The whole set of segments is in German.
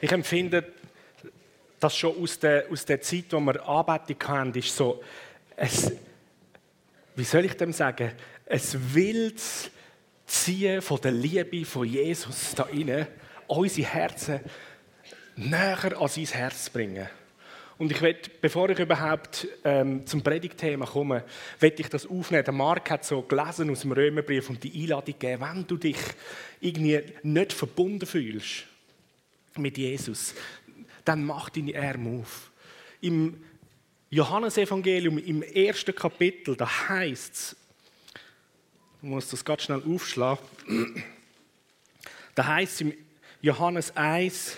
Ich empfinde, dass schon aus der, aus der Zeit, wo wir Anbetung haben, ist so, es, wie soll ich dem sagen, es wildes Ziehen von der Liebe von Jesus da rein, unsere Herzen näher an sein Herz bringen. Und ich will, bevor ich überhaupt ähm, zum Predigtthema komme, will ich das aufnehmen. Der Mark hat so gelesen aus dem Römerbrief und die Einladung gegeben, wenn du dich irgendwie nicht verbunden fühlst mit Jesus, dann mach deine Arme auf. Im Johannesevangelium, im ersten Kapitel, da heißt es, ich muss das ganz schnell aufschlagen, da heißt es im Johannes 1,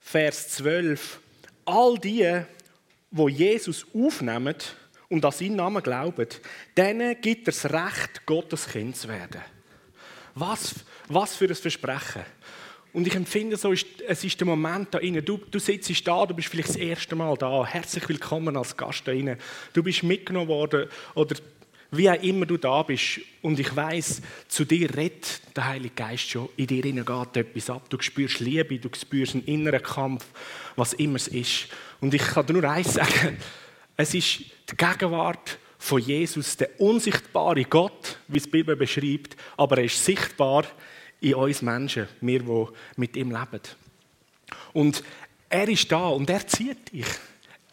Vers 12, all die, wo Jesus aufnehmen und an seinen Namen glauben, denen gibt er das Recht, Gottes Kind zu werden. Was, was für ein Versprechen. Und ich empfinde so, es ist der Moment da inne. Du, du sitzt da, du bist vielleicht das erste Mal da. Herzlich willkommen als Gast da inne. Du bist mitgenommen worden oder wie auch immer du da bist. Und ich weiß, zu dir redet der Heilige Geist schon. In dir geht etwas ab. Du spürst Liebe, du spürst einen inneren Kampf, was immer es ist. Und ich kann dir nur eins sagen: Es ist die Gegenwart von Jesus, der unsichtbare Gott, wie es die Bibel beschreibt, aber er ist sichtbar in uns Menschen, wir, die mit ihm leben. Und er ist da und er zieht dich.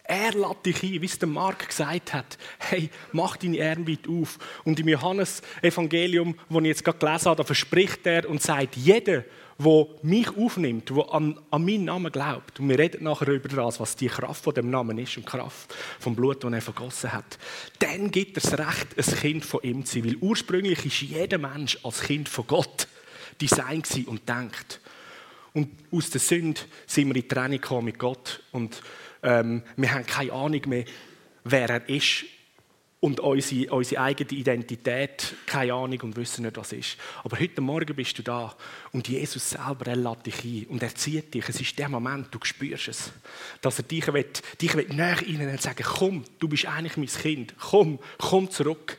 Er lädt dich ein, wie es der Mark gesagt hat. Hey, mach deine Arme weit auf. Und im Johannes-Evangelium, das ich jetzt gerade gelesen habe, da verspricht er und sagt, jeder, der mich aufnimmt, der an, an meinen Namen glaubt, und wir reden nachher über das, was die Kraft von dem Namen ist und die Kraft vom Blut, das er vergossen hat, dann gibt er das Recht, ein Kind von ihm zu sein. Weil ursprünglich ist jeder Mensch als Kind von Gott designt und denkt. Und aus der Sünde sind wir in Trennung mit Gott und ähm, wir haben keine Ahnung mehr, wer er ist und unsere, unsere eigene Identität, keine Ahnung und wissen nicht, was ist. Aber heute Morgen bist du da und Jesus selber, er lädt dich ein und er zieht dich. Es ist der Moment, du spürst es, dass er dich, will, dich will näher rein und sagen, komm, du bist eigentlich mein Kind, komm, komm zurück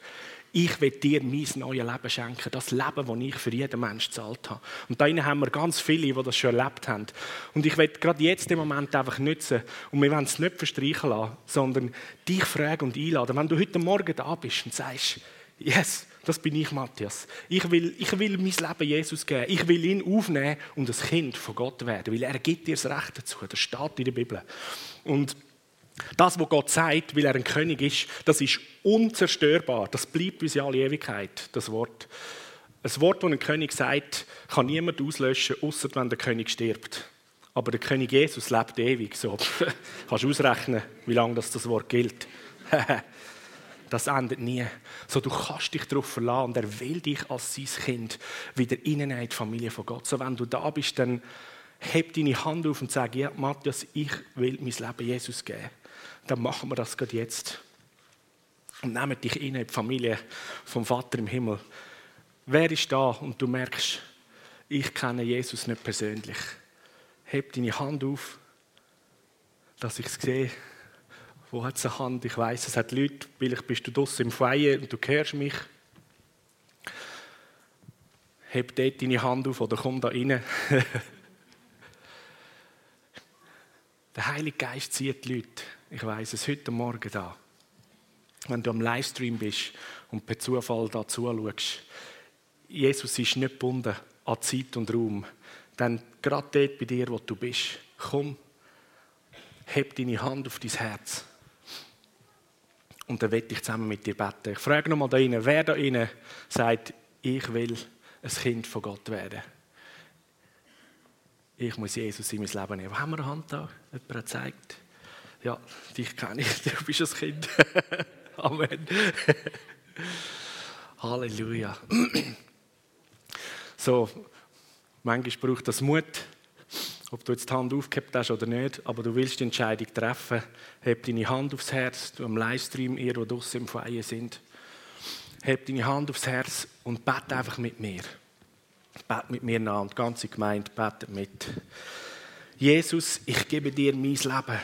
ich will dir mein neues Leben schenken. Das Leben, das ich für jeden Menschen gezahlt habe. Und da haben wir ganz viele, die das schon erlebt haben. Und ich will gerade jetzt den Moment einfach nutzen. Und wir wollen es nicht verstreichen lassen, sondern dich fragen und einladen. Wenn du heute Morgen da bist und sagst, yes, das bin ich, Matthias. Ich will, ich will mein Leben Jesus geben. Ich will ihn aufnehmen und ein Kind von Gott werden. Weil er gibt dir das Recht dazu. Das steht in der Bibel. Und das, was Gott sagt, weil er ein König ist, das ist unzerstörbar. Das bleibt bis in alle Ewigkeit, das Wort. Ein Wort, das ein König sagt, kann niemand auslöschen, außer wenn der König stirbt. Aber der König Jesus lebt ewig. So. Kannst du ausrechnen, wie lange das, das Wort gilt. das endet nie. So, du kannst dich darauf verlassen und er will dich als sein Kind wieder in die Familie von Gott. So, wenn du da bist, dann heb deine Hand auf und sag, ja, Matthias, ich will mein Leben Jesus geben dann machen wir das gerade jetzt. Und nehmen dich in die Familie vom Vater im Himmel. Wer ist da und du merkst, ich kenne Jesus nicht persönlich? Heb deine Hand auf, dass ich es sehe. Wo hat es eine Hand? Ich weiß, es hat Leute, vielleicht bist du draußen im Feier und du hörst mich. Heb dort deine Hand auf oder komm da rein. Der Heilige Geist zieht die Leute. Ich weiß es heute Morgen da. Wenn du am Livestream bist und per Zufall da zuschaust, Jesus ist nicht gebunden an Zeit und Raum. Dann gerade dort bei dir, wo du bist, komm, heb deine Hand auf dein Herz. Und dann werde ich zusammen mit dir beten. Ich frage nochmal da rein, wer da rein sagt, ich will ein Kind von Gott werden. Ich muss Jesus in mein Leben nehmen. Wo haben wir eine Hand da? Jemand hat gezeigt. Ja, dich kenne ich, du bist ein Kind. Amen. Halleluja. so, manchmal braucht das Mut, ob du jetzt die Hand aufgehabt hast oder nicht, aber du willst die Entscheidung treffen. Heb deine Hand aufs Herz, du am Livestream, ihr, die draußen im Feier sind. Heb deine Hand aufs Herz und bete einfach mit mir. Bete mit mir nach und die ganze Gemeinde betet mit. Jesus, ich gebe dir mein Leben.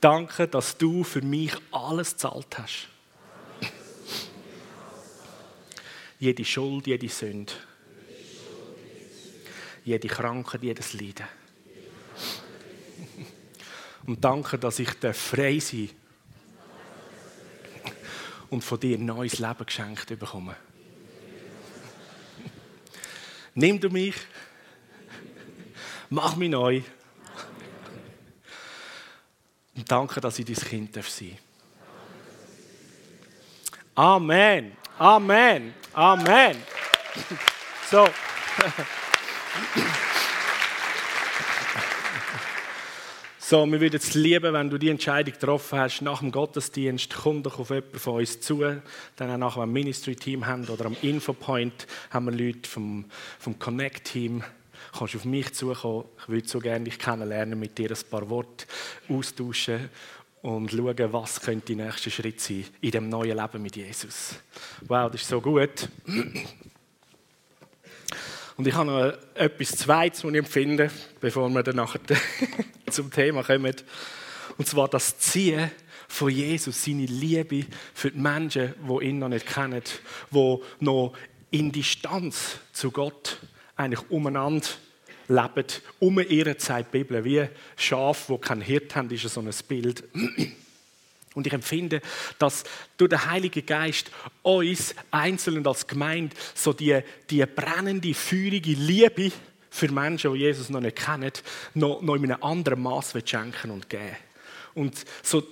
Danke, dass du für mich alles zahlt hast. jede Schuld, jede Sünde, jede Krankheit, jedes Leiden. Und danke, dass ich frei sein und von dir ein neues Leben geschenkt bekomme. Nimm du mich, mach mich neu. Und danke, dass ich dein Kind sein darf. Amen. Amen. Amen. So. So, wir würden es lieben, wenn du die Entscheidung getroffen hast, nach dem Gottesdienst, komm doch auf jemanden von uns zu. Dann auch nachher ein Ministry-Team haben oder am Infopoint haben wir Leute vom, vom Connect-Team. Du kannst auf mich zukommen. Ich würde so gerne dich kennenlernen, mit dir ein paar Worte austauschen und schauen, was könnte der nächste Schritt sein in dem neuen Leben mit Jesus. Wow, das ist so gut. Und ich habe noch etwas Zweites, was ich empfinde, bevor wir dann nachher zum Thema kommen. Und zwar das Ziehen von Jesus, seine Liebe für die Menschen, die ihn noch nicht kennen, die noch in Distanz zu Gott eigentlich umeinander leben. Um ihre Zeit Bibel, wie Schaf, wo kein Hirt haben, ist so ein Bild. Und ich empfinde, dass durch den Heiligen Geist uns einzeln als Gemeinde so die, die brennende, feurige Liebe für Menschen, die Jesus noch nicht kennen, noch, noch in einem anderen Maß schenken und geben. Und so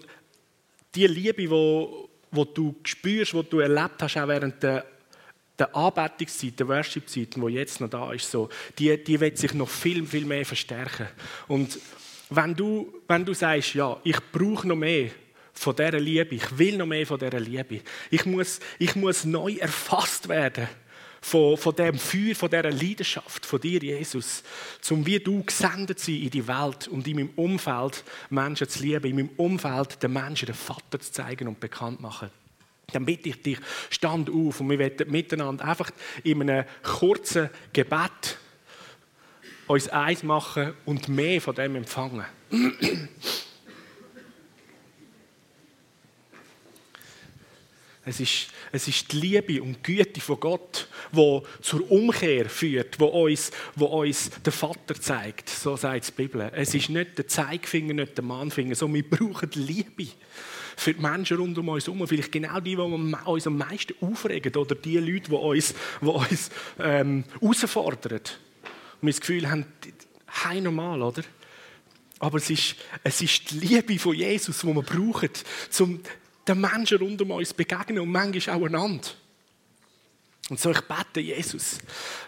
die Liebe, wo, wo du spürst, wo du erlebt hast, auch während der der Anbetungszeit, der Worship-Zeit, die jetzt noch da ist, so, die, die wird sich noch viel, viel mehr verstärken. Und wenn du, wenn du sagst, ja, ich brauche noch mehr von dieser Liebe, ich will noch mehr von dieser Liebe, ich muss, ich muss neu erfasst werden von, von dem Feuer, von dieser Leidenschaft von dir, Jesus, zum wie du gesendet sein in die Welt und in meinem Umfeld Menschen zu lieben, in meinem Umfeld den Menschen den Vater zu zeigen und bekannt machen. Dann bitte ich dich, stand auf und wir werden miteinander einfach in einem kurzen Gebet uns eins machen und mehr von dem empfangen. Es ist, es ist die Liebe und die Güte von Gott, die zur Umkehr führt, wo uns, wo uns der Vater zeigt. So sagt die Bibel. Es ist nicht der Zeigefinger, nicht der Mahnfinger, sondern wir brauchen Liebe für die Menschen rund um uns herum. Vielleicht genau die, die uns am meisten aufregen oder die Leute, die uns, die uns ähm, herausfordern. Und wir das Gefühl haben, hey, normal, oder? Aber es ist, es ist die Liebe von Jesus, die wir brauchen, um den Menschen rund um uns begegnen und manchmal auch einander. Und so ich bete, Jesus,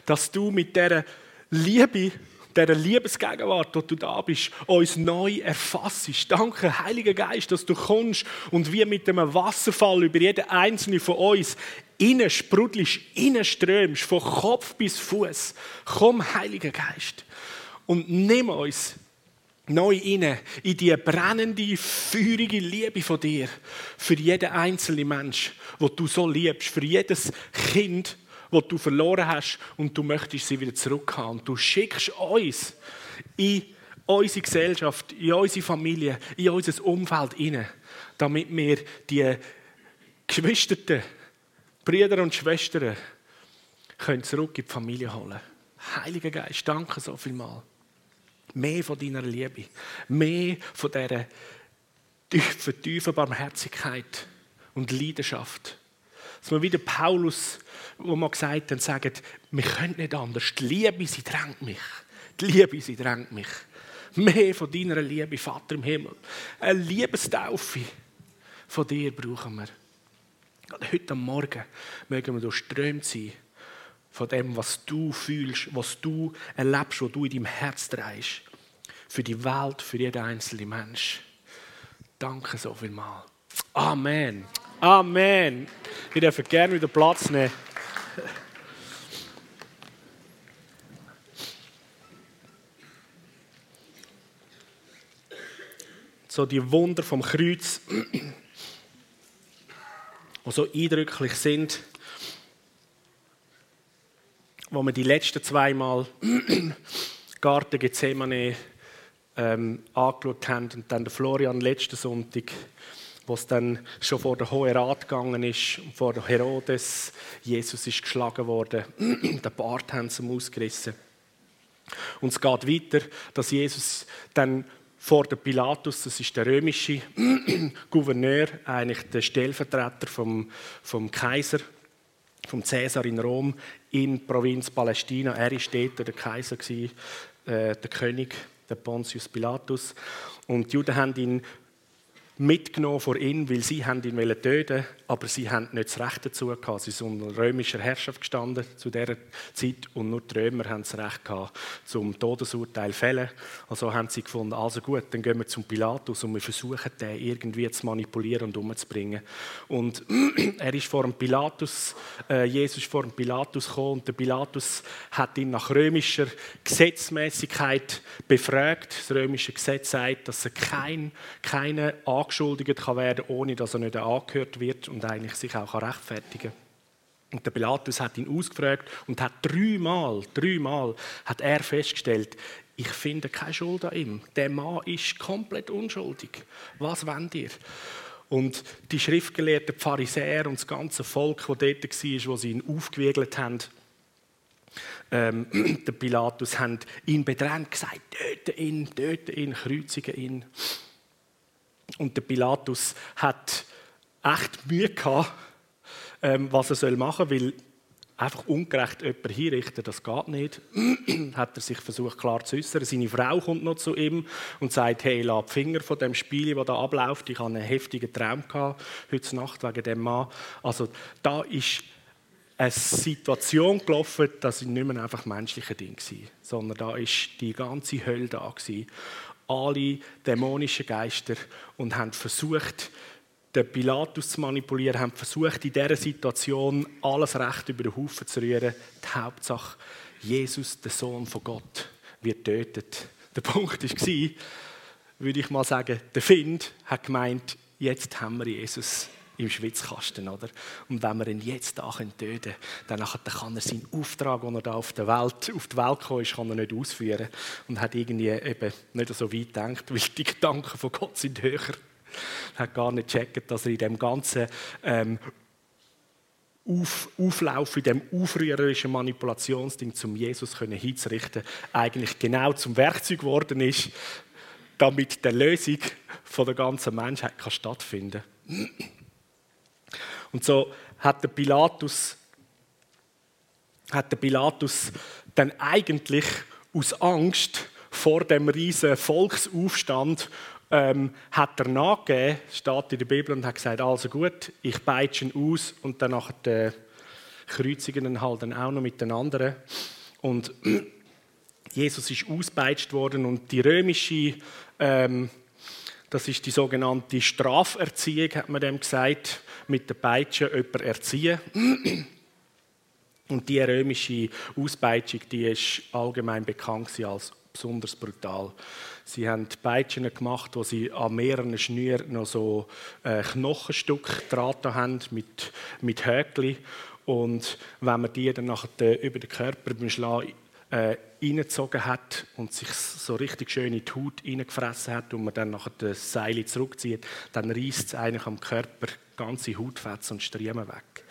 dass du mit dieser Liebe, dieser Liebesgegenwart, wo du da bist, uns neu erfassest. Danke, Heiliger Geist, dass du kommst und wie mit einem Wasserfall über jeden einzelnen von uns innen sprudelst, innen strömst, von Kopf bis Fuß. Komm, Heiliger Geist, und nimm uns neu inne in die brennende, feurige Liebe von dir für jeden einzelnen Mensch, wo du so liebst, für jedes Kind, wo du verloren hast und du möchtest sie wieder zurückhaben. Du schickst uns in unsere Gesellschaft, in unsere Familie, in unser Umfeld inne, damit wir die Geschwisterten, Brüder und Schwestern können zurück in die Familie holen. Heiliger Geist, danke so viel mal. Mehr von deiner Liebe. Mehr von dieser tiefen, tiefen Barmherzigkeit und Leidenschaft. Dass wir wieder Paulus, wo man gesagt hat, sagen, wir können nicht anders. Die Liebe, sie drängt mich. Die Liebe, sie drängt mich. Mehr von deiner Liebe, Vater im Himmel. Eine Liebestaufe von dir brauchen wir. Heute Morgen mögen wir durchströmt sein von dem, was du fühlst, was du erlebst, was du in deinem Herz trägst. Für die Welt, für jeden einzelnen Mensch. Danke so viel mal. Amen. Amen. Ich darf gerne wieder Platz nehmen. So die Wunder vom Kreuz, die so eindrücklich sind wo wir die letzten zweimal Garten Gethsemane ähm, angeschaut haben und dann der Florian letzten Sonntag wo es dann schon vor der Hohen Rat gegangen ist, vor Herodes. Jesus ist geschlagen worden, den Bart haben sie ausgerissen. Und es geht weiter, dass Jesus dann vor der Pilatus, das ist der römische Gouverneur, eigentlich der Stellvertreter vom, vom Kaiser, vom Cäsar in Rom, in Provinz Palästina. Er war dort der Kaiser, äh, der König, der Pontius Pilatus. Und die Juden haben ihn mitgenommen vor ihn, weil sie ihn töten wollten, aber sie haben nicht das Recht dazu gehabt. Sie sind unter römischer Herrschaft gestanden zu dieser Zeit und nur die Römer haben das Recht gehabt, zum Todesurteil zu fällen. Also haben sie gefunden, also gut, dann gehen wir zum Pilatus und wir versuchen, den irgendwie zu manipulieren und umzubringen. Und er ist vor dem Pilatus, äh, Jesus ist vor dem Pilatus gekommen und der Pilatus hat ihn nach römischer Gesetzmäßigkeit befragt. Das römische Gesetz sagt, dass er kein, keine angeschuldigt kann werden, ohne dass er nicht angehört wird und eigentlich sich auch rechtfertigen kann. Und der Pilatus hat ihn ausgefragt und hat dreimal, dreimal hat er festgestellt, ich finde keine Schuld an ihm. Der Mann ist komplett unschuldig. Was wollt ihr? Und die schriftgelehrten Pharisäer und das ganze Volk, das dort war, wo sie ihn aufgewiegelt haben, ähm, der Pilatus, haben ihn bedrängt, gesagt, töte ihn, töte ihn, kreuzige ihn. Und der Pilatus hat echt Mühe gehabt, ähm, was er machen soll, weil einfach ungerecht jemanden hinrichten, das geht nicht. hat er sich versucht klar zu äußern. Seine Frau kommt noch zu ihm und sagt, hey, lass die Finger von dem Spiel, das da abläuft. Ich hatte einen heftigen Traum gehabt, heute Nacht wegen dem Mann. Also da ist eine Situation gelaufen, das nicht mehr einfach menschliche Ding war, sondern da ist die ganze Hölle da gewesen alle dämonischen Geister und haben versucht, den Pilatus zu manipulieren, haben versucht, in dieser Situation alles Recht über den Haufen zu rühren. Die Hauptsache, Jesus, der Sohn von Gott, wird tötet. Der Punkt war, würde ich mal sagen, der Find hat gemeint, jetzt haben wir Jesus im Schwitzkasten. Oder? Und wenn wir ihn jetzt da töten können, dann kann er seinen Auftrag, den er da auf, der Welt, auf die Welt gekommen ist, kann er nicht ausführen. Und hat irgendwie eben nicht so weit gedacht, weil die Gedanken von Gott sind höher. Er hat gar nicht gecheckt, dass er in dem ganzen ähm, auf, Auflauf, in dem aufrührerischen Manipulationsding, zum Jesus hinzurichten, eigentlich genau zum Werkzeug geworden ist, damit die Lösung von der ganzen Menschheit kann stattfinden. Und so hat der Pilatus, hat der Pilatus dann eigentlich aus Angst vor dem riesen Volksaufstand ähm, hat er nachgegeben, steht in der Bibel, und hat gesagt, also gut, ich peitsche ihn aus und dann äh, kreuzigen ihn halt dann auch noch mit den anderen. Und Jesus ist auspeitscht worden und die römische ähm, das ist die sogenannte Straferziehung, hat man dem gesagt, mit der Peitsche jemanden erziehen. Und die römische Auspeitschung, die ist allgemein bekannt als besonders brutal. Sie haben Peitschen gemacht, wo sie an mehreren Schnüren noch so äh, Knochenstück Draht haben mit, mit Höckli. Und wenn man die dann nachher über den Körper beim Schlagen äh, reingezogen hat und sich so richtig schön in die Haut reingefressen hat und man dann nachher das Seil zurückzieht, dann reißt es eigentlich am Körper ganze Hautfetzen und Striemen weg.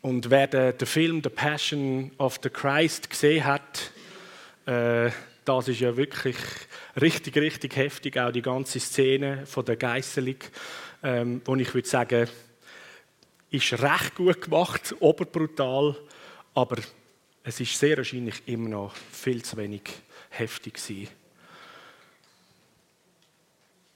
Und wer den, Film The Passion of the Christ gesehen hat, äh, das ist ja wirklich richtig, richtig heftig, auch die ganze Szene von der Geißelung, ähm, wo ich würde sagen, ist recht gut gemacht, oberbrutal, aber es ist sehr wahrscheinlich immer noch viel zu wenig heftig gewesen.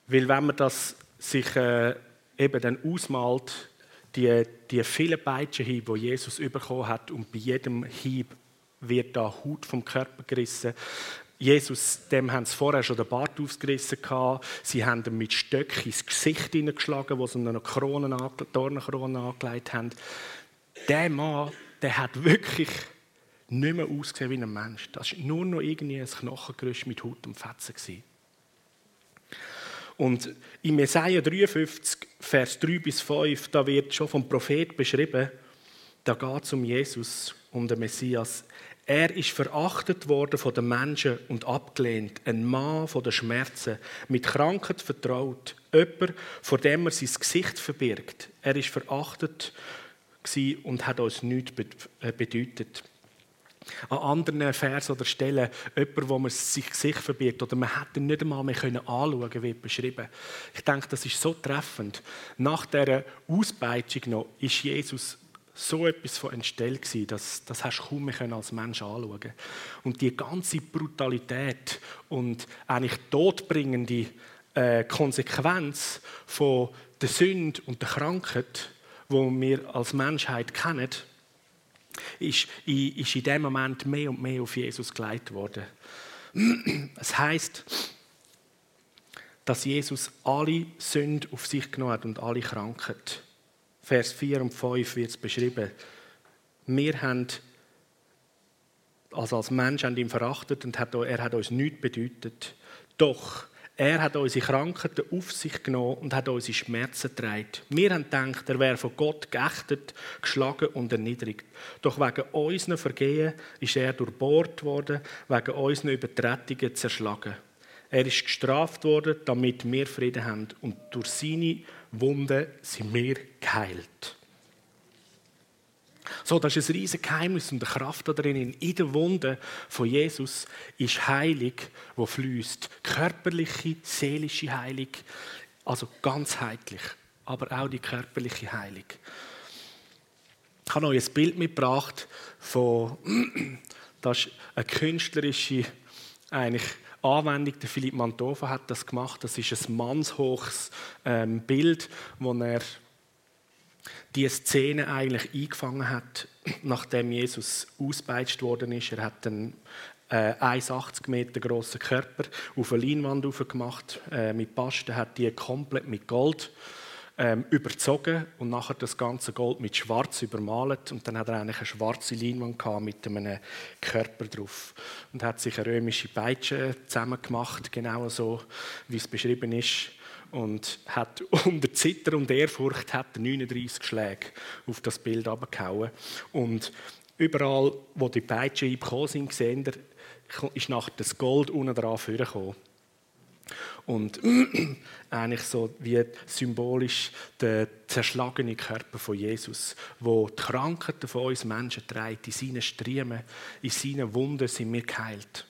Weil wenn man das sich äh, eben dann ausmalt, die, die vielen Peitschenhiebe, die Jesus bekommen hat, und bei jedem Hieb wird da Haut vom Körper gerissen. Jesus, dem haben sie vorher schon den Bart ausgerissen Sie haben ihm mit Stöcken ins Gesicht hineingeschlagen, wo sie ihm eine Krone, Dornenkrone angelegt haben. Der Mann, der hat wirklich nicht mehr ausgesehen wie ein Mensch. Das war nur noch irgendwie ein Knochengerüst mit Haut und Fetzen. Und in Jesaja 53, Vers 3 bis 5, da wird schon vom Prophet beschrieben, da geht es um Jesus, um den Messias. Er ist verachtet worden von den Menschen und abgelehnt. Ein Mann von den Schmerzen, mit Krankheit vertraut. Jemand, vor dem er sein Gesicht verbirgt. Er ist verachtet und hat uns nichts äh, bedeutet. An anderen Versen oder Stellen jemand, wo man sich Gesicht verbirgt oder man hätte ihn nicht einmal mehr anschauen können, wird beschrieben. Ich denke, das ist so treffend. Nach dieser Auspeitschung noch ist Jesus so etwas von entstellt gewesen, dass das hast du kaum mehr als Mensch anschauen Und die ganze Brutalität und eigentlich todbringende äh, Konsequenz von der Sünde und der Krankheit, wo wir als Menschheit kennen, ist, ist in dem Moment mehr und mehr auf Jesus geleitet worden. Es heißt, dass Jesus alle Sünden auf sich genommen hat und alle Krankheit. Vers 4 und 5 wird es beschrieben. Wir haben also als Mensch haben ihn verachtet und er hat uns nichts bedeutet. Doch er hat unsere Krankheiten auf sich genommen und hat unsere Schmerzen getragen. Wir haben gedacht, er wäre von Gott geächtet, geschlagen und erniedrigt. Doch wegen unseren Vergehen ist er durchbohrt worden, wegen unseren Übertretungen zerschlagen. Er ist gestraft worden, damit wir Frieden haben. Und durch seine Wunden sind wir geheilt. So, das ist ein riesiges Geheimnis und die Kraft da drin. In der Wunde von Jesus ist Heilig, wo fließt. Körperliche, seelische Heilig, also ganzheitlich, aber auch die körperliche Heilig. Ich habe euch ein Bild mitgebracht von, das ist eine künstlerische eigentlich Anwendung. Der Philipp Mantova hat das gemacht. Das ist ein mannshohes ähm, Bild, wo er die Szene eigentlich eingefangen hat, nachdem Jesus ausgepeitscht worden ist. Er hat einen äh, 1,80 Meter großen Körper auf eine Leinwand gemacht äh, mit Pasten, hat die komplett mit Gold ähm, überzogen und nachher das ganze Gold mit Schwarz übermalt. Und dann hat er eigentlich eine schwarze Leinwand mit einem Körper drauf. Und hat sich eine römische Peitsche zusammengemacht, genau so wie es beschrieben ist. Und hat unter Zitter und Ehrfurcht hat 39 Schläge auf das Bild abgehauen. Und überall, wo die Peitsche eingekommen sind, ist nachher das Gold unten dran vorgekommen. Und eigentlich so wie symbolisch der zerschlagene Körper von Jesus, wo die Krankheiten von uns Menschen trägt, in seinen Striemen, in seinen Wunden sind wir geheilt.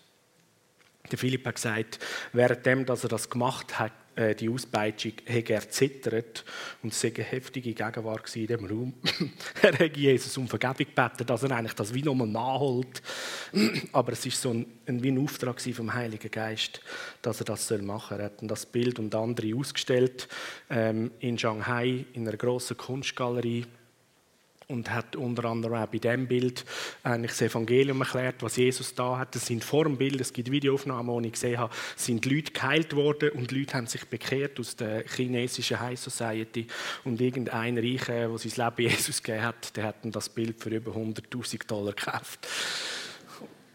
Der Philipp hat gesagt, währenddem, dass er das gemacht hat, äh, die Auspeitschung, hat er zittert und es eine heftige Gegenwart in diesem Raum. er hat Jesus um Vergebung gebeten, dass er eigentlich das wie nochmal nachholt. Aber es war so ein, wie ein Auftrag vom Heiligen Geist, dass er das machen soll. Er hat das Bild und andere ausgestellt ähm, in Shanghai in einer grossen Kunstgalerie und hat unter anderem auch bei diesem Bild eigentlich das Evangelium erklärt, was Jesus da hat. Das sind vor dem Bild, es gibt Videoaufnahmen, die ich gesehen habe, sind Leute geheilt worden und Leute haben sich bekehrt aus der chinesischen High Society und irgendein Reicher, der sein Leben Jesus gegeben hat, der hat das Bild für über 100'000 Dollar gekauft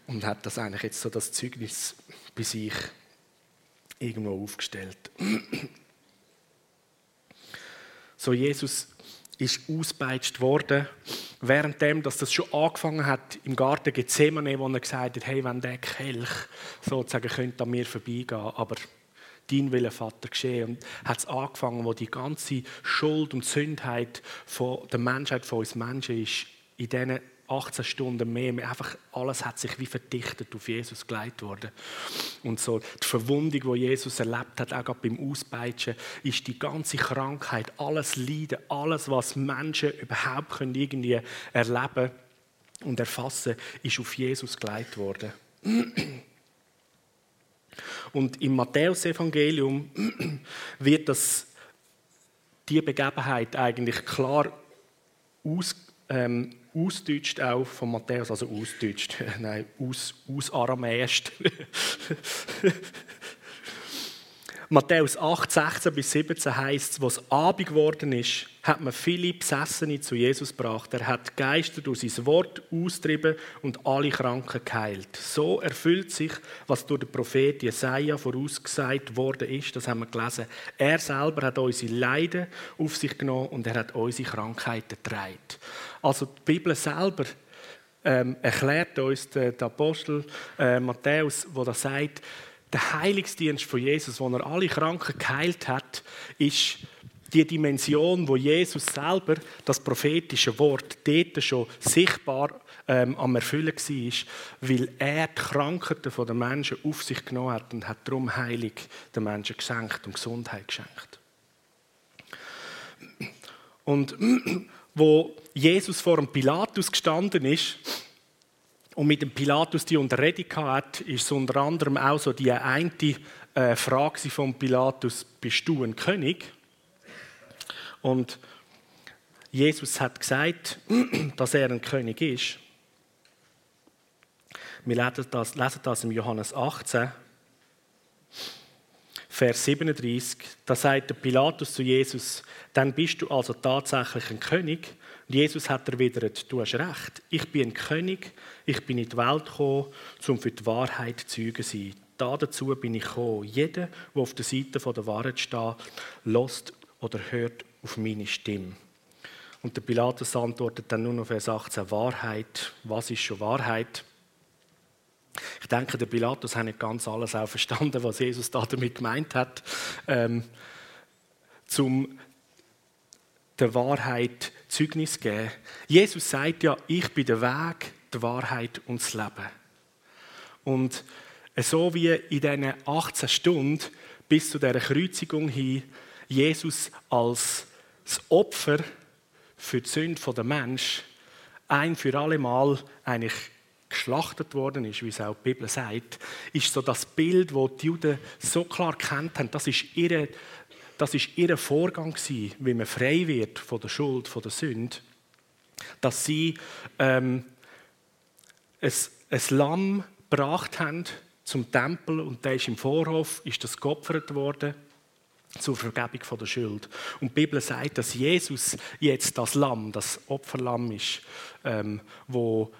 und hat das eigentlich jetzt so das Zeugnis bei sich irgendwo aufgestellt. So Jesus ist ausgepeitscht worden. Währenddem, dass das schon angefangen hat im Garten Gethsemane, wo er gesagt hat, hey, wenn der Kelch sozusagen könnte an mir vorbeigehen, aber dein Wille, Vater, geschehen. Und hat es angefangen, wo die ganze Schuld und Sündheit von der Menschheit, von uns Menschen ist, in diesen 18 Stunden mehr, einfach alles hat sich wie verdichtet auf Jesus geleitet worden. Und so die Verwundung, die Jesus erlebt hat, auch beim Auspeitschen, ist die ganze Krankheit, alles Leiden, alles, was Menschen überhaupt können irgendwie erleben und erfassen, ist auf Jesus geleitet worden. Und im Matthäusevangelium wird das die Begebenheit eigentlich klar aus, ähm, ausdeutscht auch von Matthäus, also ausdeutscht, nein, aus, ausaramäischt. Matthäus 8, 16 bis 17 heißt es, was Abend geworden ist, hat man viele Besessene zu Jesus gebracht. Er hat Geister durch sein Wort austrieben und alle Kranken geheilt. So erfüllt sich, was durch den Prophet Jesaja vorausgesagt worden ist. Das haben wir gelesen. Er selber hat unsere Leiden auf sich genommen und er hat unsere Krankheiten getragen. Also die Bibel selber ähm, erklärt uns der, der Apostel äh, Matthäus, wo er sagt, der Heilungsdienst von Jesus, wo er alle Kranken geheilt hat, ist die Dimension, wo Jesus selber das prophetische Wort dort schon sichtbar ähm, am Erfüllen war, weil er die Krankheiten der Menschen auf sich genommen hat und hat darum Heilung den Menschen geschenkt und Gesundheit geschenkt. Und wo Jesus vor dem Pilatus gestanden ist und mit dem Pilatus die Unterredung hatte, ist unter anderem auch so die eine äh, Frage von Pilatus: Bist du ein König? Und Jesus hat gesagt, dass er ein König ist. Wir lesen das, lesen das im Johannes 18, Vers 37. Da sagt Pilatus zu Jesus: Dann bist du also tatsächlich ein König. Und Jesus hat erwidert: Du hast recht. Ich bin ein König. Ich bin in die Welt gekommen, um für die Wahrheit Zeuge zu sein. Da dazu bin ich gekommen. Jeder, der auf der Seite der Wahrheit steht, lässt oder hört auf meine Stimme. Und der Pilatus antwortet dann nur noch Vers 18, Wahrheit, was ist schon Wahrheit? Ich denke, der Pilatus hat nicht ganz alles auch verstanden, was Jesus da damit gemeint hat, ähm, zum der Wahrheit Zeugnis geben. Jesus sagt ja, ich bin der Weg, die Wahrheit und das Leben. Und so wie in diesen 18 Stunden bis zu dieser Kreuzigung hin Jesus als das Opfer für die Sünde der Mensch ein für alle Mal eigentlich geschlachtet worden ist, wie es auch die Bibel sagt, ist so das Bild, wo die Juden so klar kennt haben. Das ist ihre, das ist ihr Vorgang gewesen, wie man frei wird von der Schuld, von der Sünde, dass sie ähm, ein, ein Lamm gebracht haben zum Tempel und der ist im Vorhof, ist das geopfert worden zur Vergebung der Schuld. Und die Bibel sagt, dass Jesus jetzt das Lamm, das Opferlamm ist, ähm, wo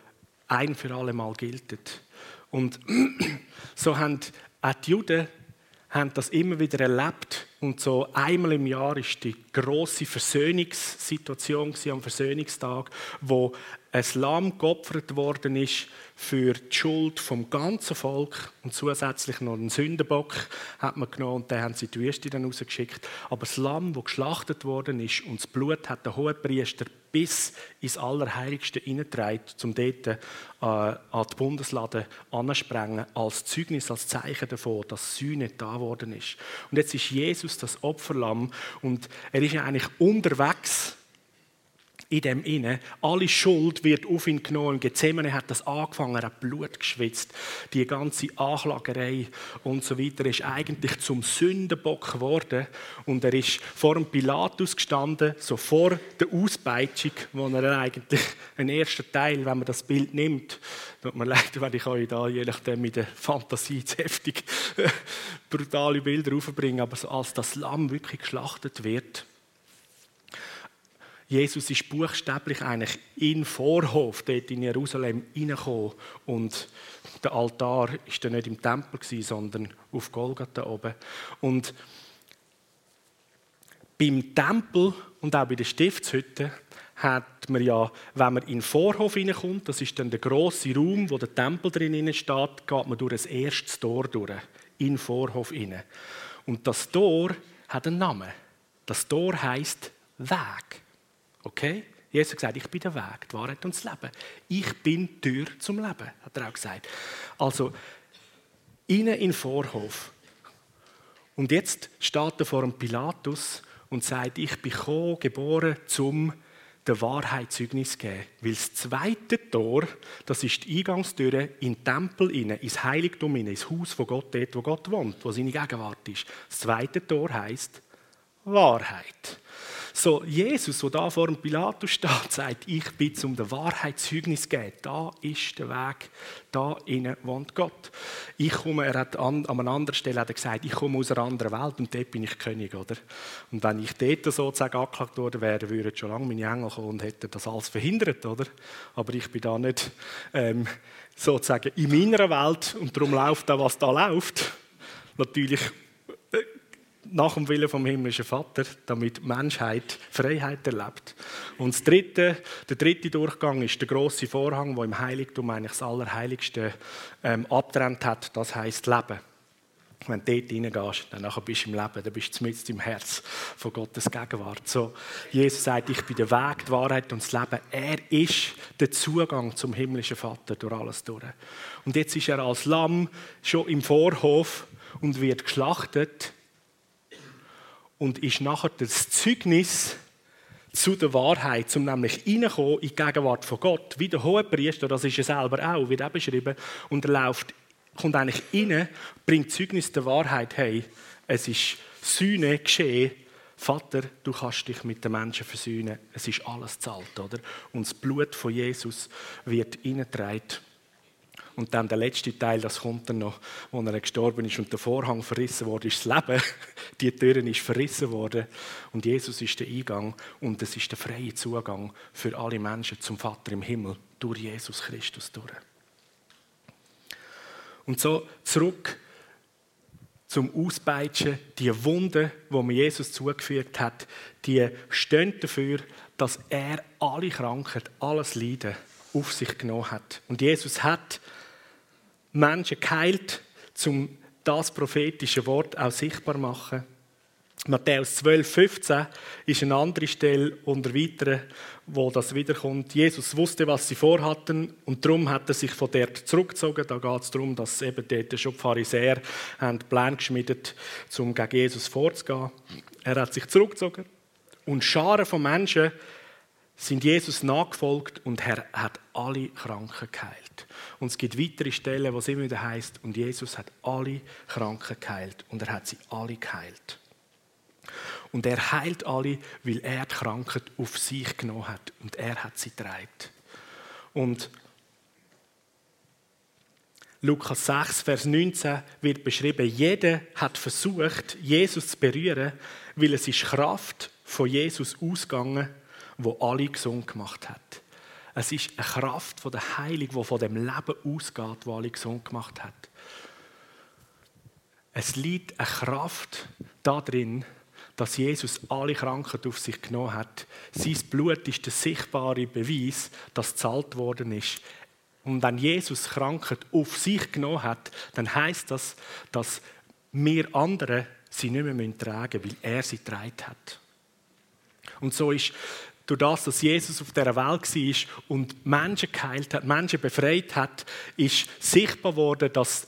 ein für alle Mal gilt. Und so haben auch die Juden haben das immer wieder erlebt. Und so einmal im Jahr ist die große Versöhnungssituation am Versöhnungstag, wo ein Lamm geopfert worden ist für die Schuld vom ganzen Volk und zusätzlich noch einen Sündenbock hat man genommen und den haben sie in die Wüste dann rausgeschickt. Aber das Lamm, das geschlachtet worden ist und das Blut hat der Hohepriester bis ins Allerheiligste hineingetragen, um dort äh, an die Bundeslade anzusprengen, als Zeugnis, als Zeichen davon, dass Sühne da worden ist. Und jetzt ist Jesus das Opferlamm und er ist ja eigentlich unterwegs in dem inne. Alle Schuld wird auf ihn genommen. Gethsemane hat das angefangen, er hat Blut geschwitzt. Die ganze Anklagerei und so weiter ist eigentlich zum Sündenbock geworden. Und er ist vor dem Pilatus gestanden, so vor der Auspeitschung, wo er eigentlich einen ersten Teil, wenn man das Bild nimmt, tut mir leid, wenn ich euch da je nachdem mit der Fantasie zu heftig brutale Bilder aufbringe, aber als das Lamm wirklich geschlachtet wird, Jesus ist buchstäblich eigentlich in Vorhof dort in Jerusalem reingekommen und der Altar ist dann nicht im Tempel gewesen, sondern auf Golgatha oben. Und beim Tempel und auch bei der Stiftshütte hat man ja, wenn man in den Vorhof hineinkommt, das ist dann der große Raum, wo der Tempel drin steht, geht man durch das erste Tor durch, in den Vorhof hinein. Und das Tor hat einen Namen. Das Tor heißt Weg. Okay? Jesus hat gesagt, ich bin der Weg, die Wahrheit und das Leben. Ich bin die Tür zum Leben, hat er auch gesagt. Also, innen in den Vorhof. Und jetzt steht er vor dem Pilatus und sagt, ich bin gekommen, geboren, zum der Wahrheit Zeugnis geben. Weil das zweite Tor, das ist die Eingangstür in den Tempel, ins Heiligtum, ins Haus von Gott, dort, wo Gott wohnt, wo seine Gegenwart ist. Das zweite Tor heißt Wahrheit. So, Jesus, der da vor dem Pilatus steht, sagt, ich bin zum der Wahrheit Zeugnis geben. Da ist der Weg, da innen wohnt Gott. Ich komme, er hat an, an einer anderen Stelle hat er gesagt, ich komme aus einer anderen Welt und dort bin ich König, oder? Und wenn ich dort sozusagen angeklagt worden wäre, würden schon lange meine Engel kommen und hätten das alles verhindert, oder? Aber ich bin da nicht ähm, sozusagen in meiner Welt und darum läuft da, was da läuft. Natürlich nach dem Willen vom himmlischen Vater, damit die Menschheit Freiheit erlebt. Und das dritte, der dritte Durchgang ist der große Vorhang, wo im Heiligtum eigentlich das Allerheiligste ähm, abtrennt hat. Das heißt Leben. Wenn du dort reingehst, dann bist du im Leben, dann bist du mit im Herz von Gottes Gegenwart. So, Jesus sagt, ich bin der Weg, die Wahrheit und das Leben. Er ist der Zugang zum himmlischen Vater durch alles durch. Und jetzt ist er als Lamm schon im Vorhof und wird geschlachtet und ist nachher das Zeugnis zu der Wahrheit, um nämlich reinkommen in die Gegenwart von Gott. Wie der Hohepriester, das ist er selber auch, wird auch beschrieben. Und er läuft, kommt eigentlich rein, bringt Zeugnis der Wahrheit, hey, es ist Sühne geschehen, Vater, du kannst dich mit den Menschen versöhnen. Es ist alles zahlt, oder? Und das Blut von Jesus wird reingetragen und dann der letzte Teil, das kommt dann noch, wo er gestorben ist und der Vorhang verrissen wurde, ist das Leben. Die Türen ist verrissen worden und Jesus ist der Eingang und es ist der freie Zugang für alle Menschen zum Vater im Himmel durch Jesus Christus durch. Und so zurück zum Auspeitschen, die Wunden, die mir Jesus zugefügt hat, die stehen dafür, dass er alle Krankheit, alles Leiden auf sich genommen hat. Und Jesus hat Menschen geheilt, um das prophetische Wort auch sichtbar zu machen. Matthäus 12, 15 ist eine andere Stelle unter weiteren, wo das wiederkommt. Jesus wusste, was sie vorhatten und darum hat er sich von dort zurückgezogen. Da geht es darum, dass eben dort schon die Pharisäer einen Plan geschmiedet um gegen Jesus vorzugehen. Er hat sich zurückgezogen und Scharen von Menschen sind Jesus nachgefolgt und er hat alle Kranken geheilt. Und es gibt weitere Stellen, wo es immer wieder heißt, und Jesus hat alle Kranken geheilt und er hat sie alle geheilt. Und er heilt alle, weil er die Krankheit auf sich genommen hat und er hat sie getragen. Und Lukas 6, Vers 19 wird beschrieben, jeder hat versucht, Jesus zu berühren, weil es ist Kraft von Jesus ausgegangen wo alle gesund gemacht hat. Es ist eine Kraft von der Heilung, die von dem Leben ausgeht, wo alle gesund gemacht hat. Es liegt eine Kraft darin, dass Jesus alle Krankheit auf sich genommen hat. Sein Blut ist der sichtbare Beweis, dass gezahlt worden ist. Und wenn Jesus Krankheit auf sich genommen hat, dann heißt das, dass wir andere sie nicht mehr tragen müssen, weil er sie getragen hat. Und so ist durch das, dass Jesus auf dieser Welt war und Menschen geheilt hat, Menschen befreit hat, ist sichtbar worden, dass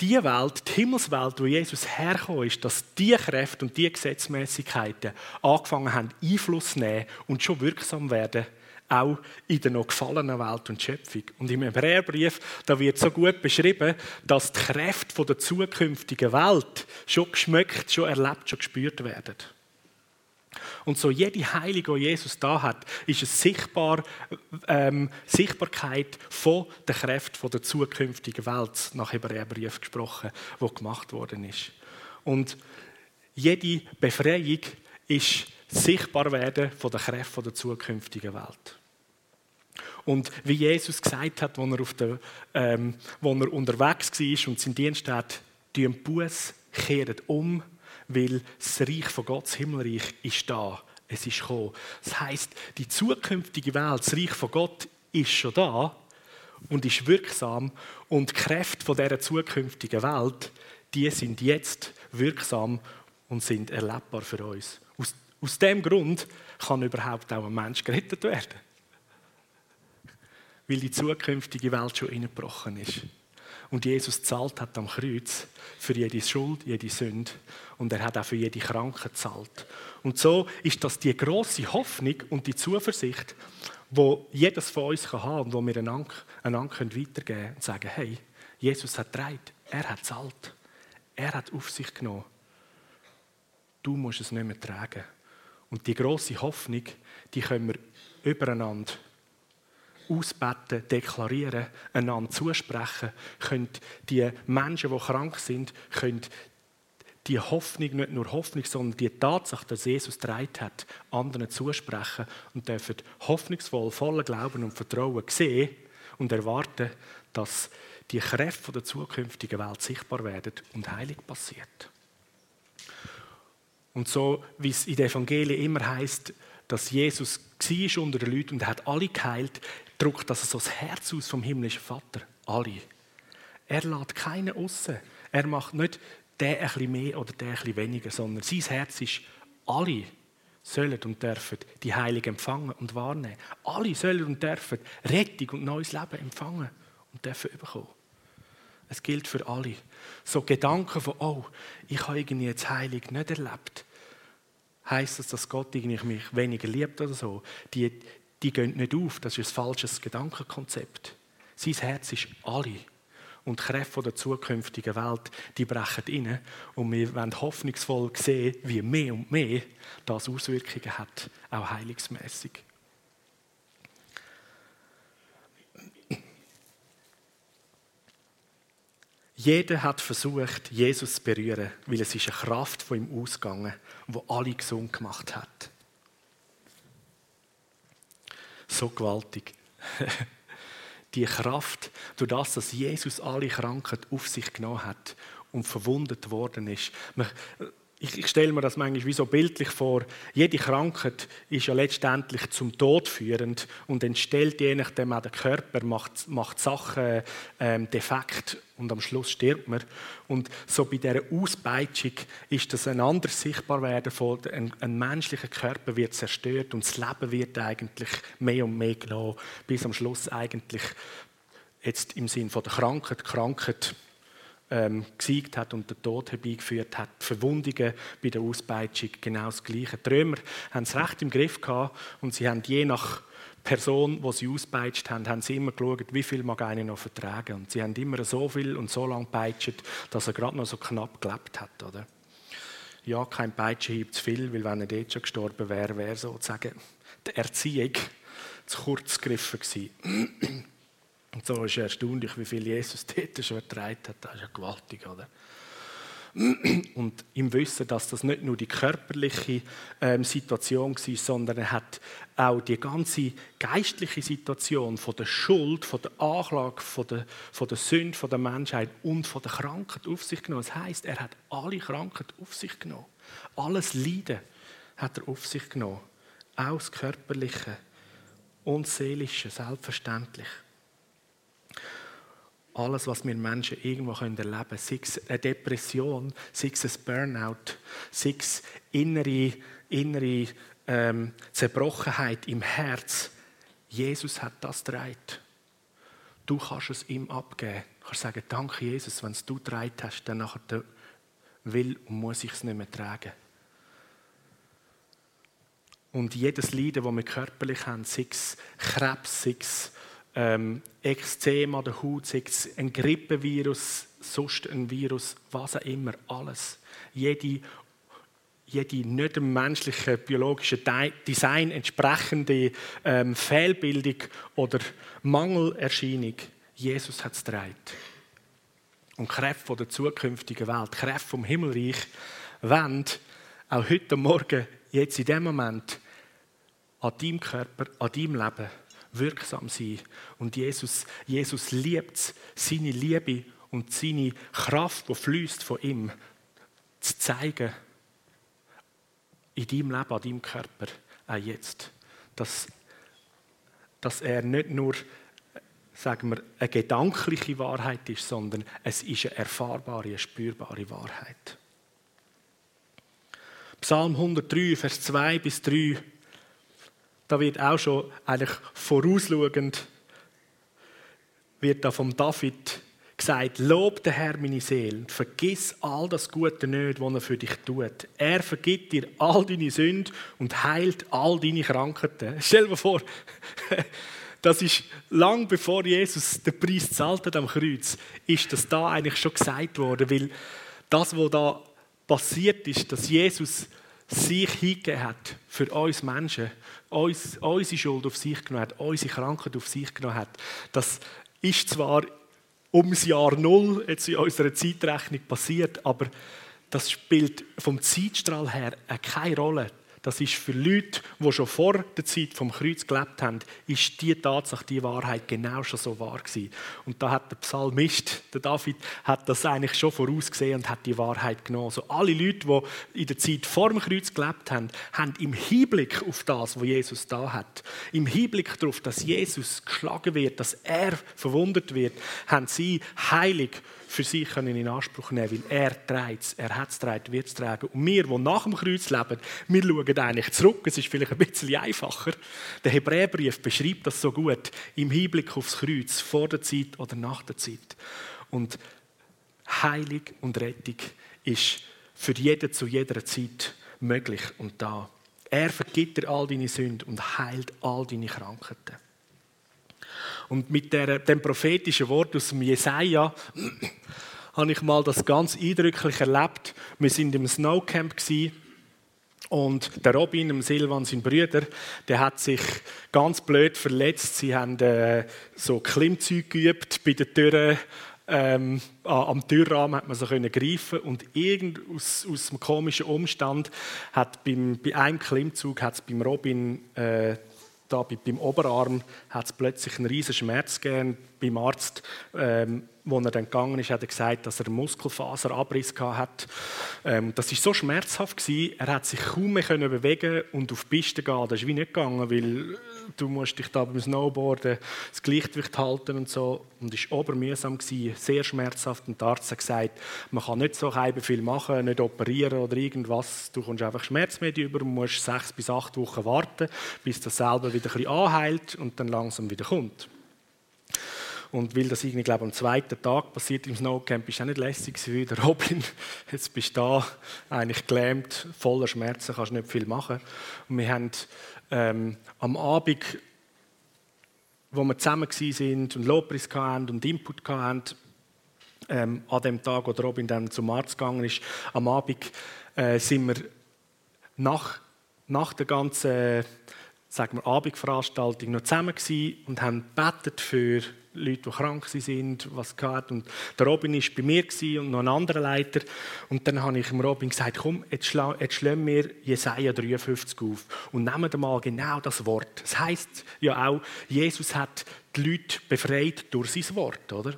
die Welt, die Himmelswelt, wo Jesus hergekommen ist, dass die Kräfte und die Gesetzmäßigkeiten angefangen haben, Einfluss zu nehmen und schon wirksam werden, auch in der noch gefallenen Welt und Schöpfung. Und im Hebräerbrief, da wird so gut beschrieben, dass die Kräfte der zukünftigen Welt schon geschmeckt, schon erlebt, schon gespürt werden. Und so jede Heilung, die Jesus da hat, ist eine Sichtbar, ähm, Sichtbarkeit von der Kräfte der zukünftigen Welt, nach Hebräerbrief gesprochen, wo gemacht worden ist. Und jede Befreiung ist sichtbar werden von der Kräfte der zukünftigen Welt. Und wie Jesus gesagt hat, als er, auf der, ähm, wo er unterwegs war und sein Dienst hat, die Buß kehren um weil das Reich von Gott, das Himmelreich, ist da. Es ist gekommen. Das heißt, die zukünftige Welt, das Reich von Gott, ist schon da und ist wirksam. Und die Kräfte von dieser zukünftigen Welt, die sind jetzt wirksam und sind erlebbar für uns. Aus, aus dem Grund kann überhaupt auch ein Mensch gerettet werden. Weil die zukünftige Welt schon ingebrochen ist und Jesus zahlt hat am Kreuz für jede Schuld, jede Sünde und er hat auch für jede Krankheit zahlt. Und so ist das die große Hoffnung und die Zuversicht, wo jedes von uns kann haben und wo wir einander, einander weitergeben können und sagen, hey, Jesus hat dreit, er hat zahlt, er hat auf sich genommen. Du musst es nicht mehr tragen. Und die große Hoffnung, die können wir übereinander ausbeten, deklarieren, einander zusprechen, können die Menschen, die krank sind, können die Hoffnung, nicht nur Hoffnung, sondern die Tatsache, dass Jesus dreit hat, anderen zusprechen und dürfen hoffnungsvoll, voller Glauben und Vertrauen sehen und erwarten, dass die Kräfte der zukünftigen Welt sichtbar werden und Heilung passiert. Und so, wie es in den Evangelien immer heißt, dass Jesus war unter den Leuten und er hat alle geheilt, drückt das so das Herz aus vom himmlischen Vater. Alle. Er lädt keinen aussen. Er macht nicht der ein bisschen mehr oder der ein bisschen weniger, sondern sein Herz ist, alle sollen und dürfen die Heiligen empfangen und wahrnehmen. Alle sollen und dürfen Rettung und neues Leben empfangen und dürfen bekommen. Es gilt für alle. So Gedanken von, oh, ich habe irgendwie jetzt Heilig nicht erlebt, heißt das, dass Gott mich weniger liebt oder so. Die, die gehen nicht auf. Das ist ein falsches Gedankenkonzept. Sein Herz ist alle. Und die Kräfte der zukünftigen Welt, die brechen rein. Und wir wollen hoffnungsvoll sehen, wie mehr und mehr das Auswirkungen hat, auch heilungsmässig. Jeder hat versucht, Jesus zu berühren, weil es ist eine Kraft von ihm ausgegangen, wo alle gesund gemacht hat. So gewaltig. Die Kraft, durch das, dass Jesus alle Krankheit auf sich genommen hat und verwundet worden ist ich, ich stelle mir das manchmal wie so bildlich vor. Jede Krankheit ist ja letztendlich zum Tod führend und entstellt je nachdem auch der Körper, macht, macht Sachen ähm, defekt und am Schluss stirbt man. Und so bei dieser Auspeitschung ist das ein anderes Sichtbarwerden von ein, ein menschlicher Körper wird zerstört und das Leben wird eigentlich mehr und mehr genommen, bis am Schluss eigentlich jetzt im Sinn von der Krankheit, Krankheit ähm, gesiegt hat und den Tod herbeigeführt hat. Verwundungen bei der Auspeitschung genau das Gleiche. Die Römer haben es recht im Griff gehabt und sie haben je nach Person, die sie auspeitscht haben, haben sie immer geschaut, wie viel mag einer noch vertragen. Und sie haben immer so viel und so lange peitscht, dass er gerade noch so knapp gelebt hat. Oder? Ja, kein Peitschenhieb zu viel, weil wenn er dort schon gestorben wäre, wäre sozusagen die Erziehung zu kurz gegriffen gewesen. Und so ist es erstaunlich, wie viel Jesus dort schon ertragen hat. Das ist ja gewaltig, oder? Und im Wissen, dass das nicht nur die körperliche ähm, Situation war, sondern er hat auch die ganze geistliche Situation von der Schuld, von der Anklage, von der, von der Sünde, von der Menschheit und von der Krankheit auf sich genommen. Das heißt, er hat alle Krankheit auf sich genommen. Alles Leiden hat er auf sich genommen. Auch das Körperliche und Seelische, selbstverständlich alles, was wir Menschen irgendwo erleben können, sei es eine Depression, sei es ein Burnout, sei es innere, innere ähm, Zerbrochenheit im Herz. Jesus hat das dreit. Du kannst es ihm abgeben. Du kannst sagen, danke Jesus, wenn es du dreit hast, dann nachher will und muss ich es nicht mehr tragen. Und jedes Leiden, das wir körperlich haben, sei es Krebs, sei es ähm, Ekzem an der Haut, ein Grippevirus, sonst ein Virus, was auch immer, alles. Jede, jede nicht dem menschlichen biologischen Design entsprechende ähm, Fehlbildung oder Mangelerscheinung, Jesus hat es dreit. Und Kräfte der zukünftigen Welt, Kräfte vom Himmelreich, wollen auch heute Morgen, jetzt in dem Moment, an deinem Körper, an deinem Leben wirksam sein. Und Jesus, Jesus liebt seine Liebe und seine Kraft, die fließt von ihm, zu zeigen in deinem Leben, an deinem Körper, auch jetzt. Dass, dass er nicht nur sagen wir, eine gedankliche Wahrheit ist, sondern es ist eine erfahrbare, eine spürbare Wahrheit. Psalm 103, Vers 2 bis 3 da wird auch schon eigentlich vorausschauend, wird da vom David gesagt, lob den Herr meine Seele, vergiss all das Gute nicht, was er für dich tut. Er vergibt dir all deine Sünden und heilt all deine Krankheiten. Stell dir vor, das ist lang bevor Jesus den Preis zahlt am Kreuz, ist das da eigentlich schon gesagt worden, weil das, was da passiert ist, dass Jesus sich hingegeben hat für uns Menschen, uns, unsere Schuld auf sich genommen hat, unsere Krankheit auf sich genommen hat, das ist zwar ums Jahr Null jetzt in unserer Zeitrechnung passiert, aber das spielt vom Zeitstrahl her keine Rolle. Das ist für Leute, die schon vor der Zeit vom Kreuz gelebt haben, ist die Tatsache, die Wahrheit genau schon so wahr gewesen. Und da hat der Psalmist, der David, hat das eigentlich schon vorausgesehen und hat die Wahrheit genommen. Also alle Leute, die in der Zeit vor dem Kreuz gelebt haben, haben im Hinblick auf das, was Jesus da hat, im Hinblick darauf, dass Jesus geschlagen wird, dass er verwundet wird, haben sie heilig für sich können in Anspruch nehmen weil er trägt es, er hat es trägt, wird es tragen. Und wir, die nach dem Kreuz leben, wir schauen eigentlich zurück. Es ist vielleicht ein bisschen einfacher. Der Hebräerbrief beschreibt das so gut im Hinblick aufs Kreuz, vor der Zeit oder nach der Zeit. Und Heilig und Rettung ist für jeden zu jeder Zeit möglich und da. Er vergibt dir all deine Sünden und heilt all deine Krankheiten. Und mit der, dem prophetischen Wort aus dem Jesaja habe ich mal das ganz eindrücklich erlebt. Wir sind im Snowcamp und der Robin, dem Silvan, sein Bruder, der hat sich ganz blöd verletzt. Sie haben äh, so Klimmzüge geübt bei den Türen. Ähm, am Türrahmen hat man so können greifen und irgend aus, aus einem komischen Umstand hat beim, bei einem Klimmzug hat es beim Robin äh, da beim Oberarm hat es plötzlich einen riesen Schmerz gegeben. Beim Arzt, ähm, wo er dann gegangen ist, hat er gesagt, dass er einen Muskelfaserabriss hat. Ähm, das ist so schmerzhaft gewesen, er hat sich kaum mehr können bewegen und auf die Piste gehen. Das ist wie nicht gegangen, weil du musst dich da beim Snowboarden das Gleichgewicht halten und so. Und es war obermühsam sehr schmerzhaft. Und der Arzt hat gesagt, man kann nicht so viel machen, nicht operieren oder irgendwas. Du kommst einfach Schmerzmedien über und musst sechs bis acht Wochen warten, bis das selber wieder ein bisschen anheilt und dann langsam wieder kommt. Und weil das irgendwie, glaube am zweiten Tag passiert im Snowcamp, ist auch nicht lässig wie der Robin. Jetzt bist du da, eigentlich gelähmt, voller Schmerzen, kannst nicht viel machen. Und wir haben ähm, am Abend, wo wir zusammen sind und Lobpreis und Input hatten, ähm, an dem Tag, wo Robin dann zum Arzt gegangen ist, am Abend äh, sind wir nach, nach der ganzen sagen wir, Abendveranstaltung noch zusammen und haben betet für Leute, die krank sind, was gehabt. Und der Robin war bei mir und noch ein anderer Leiter. Und dann habe ich dem Robin gesagt, komm, jetzt, schla jetzt schlagen wir Jesaja 53 auf und nehmen wir mal genau das Wort. Das heißt ja auch, Jesus hat die Leute befreit durch sein Wort, oder?